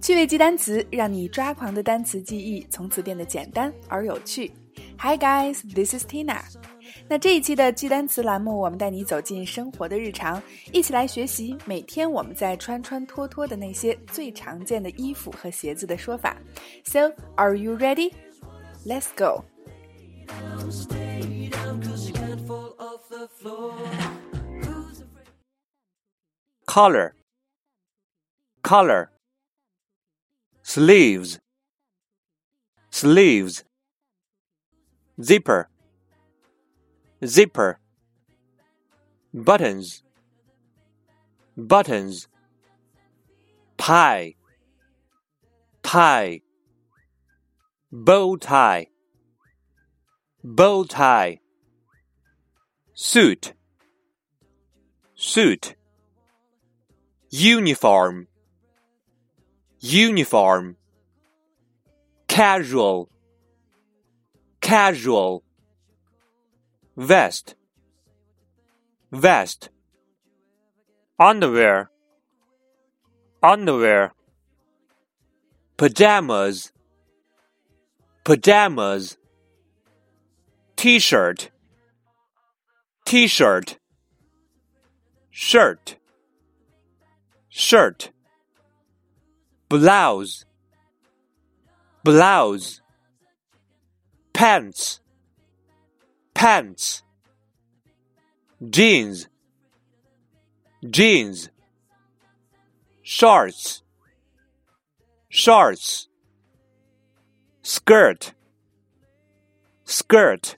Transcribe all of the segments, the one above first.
趣味记单词，让你抓狂的单词记忆从此变得简单而有趣。Hi guys, this is Tina。那这一期的记单词栏目，我们带你走进生活的日常，一起来学习每天我们在穿穿脱脱的那些最常见的衣服和鞋子的说法。So, are you ready? Let's go. Collar collar sleeves. Sleeves. Zipper. Zipper. Buttons. Buttons. Tie tie bow tie bow tie. Suit. Suit. Uniform. Uniform. Casual. Casual. Vest. Vest. Underwear. Underwear. Pajamas. Pajamas t-shirt t-shirt shirt shirt blouse blouse pants pants jeans jeans shorts shorts skirt skirt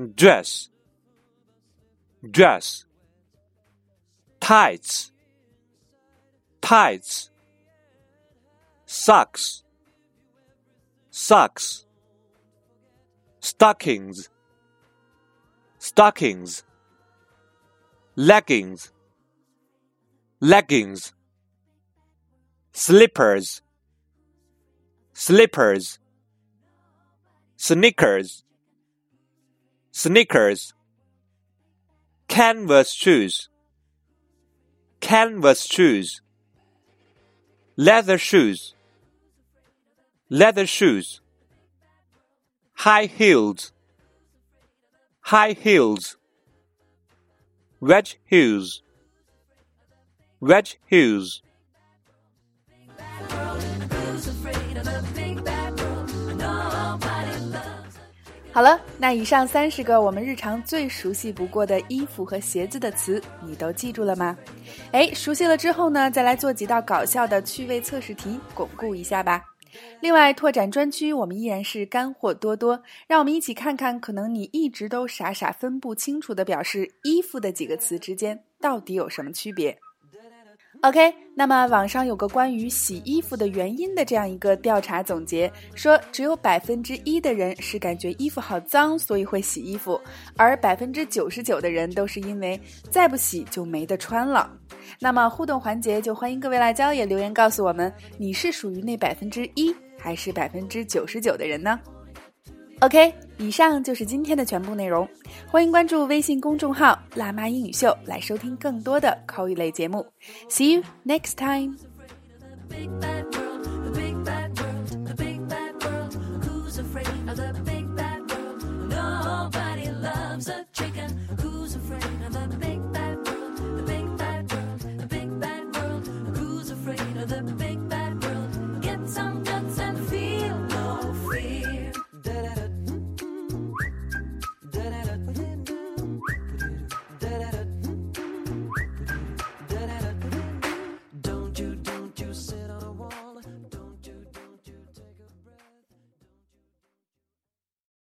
dress dress tights tights socks socks stockings stockings leggings leggings slippers slippers sneakers sneakers. Canvas shoes. Canvas shoes. Leather shoes. Leather shoes. High heels. High heels. Wedge heels. Wedge heels 好了，那以上三十个我们日常最熟悉不过的衣服和鞋子的词，你都记住了吗？哎，熟悉了之后呢，再来做几道搞笑的趣味测试题，巩固一下吧。另外，拓展专区，我们依然是干货多多，让我们一起看看，可能你一直都傻傻分不清楚的表示衣服的几个词之间到底有什么区别。OK，那么网上有个关于洗衣服的原因的这样一个调查总结，说只有百分之一的人是感觉衣服好脏，所以会洗衣服，而百分之九十九的人都是因为再不洗就没得穿了。那么互动环节就欢迎各位辣椒也留言告诉我们，你是属于那百分之一还是百分之九十九的人呢？OK，以上就是今天的全部内容，欢迎关注微信公众号“辣妈英语秀”来收听更多的口语类节目。See you next time.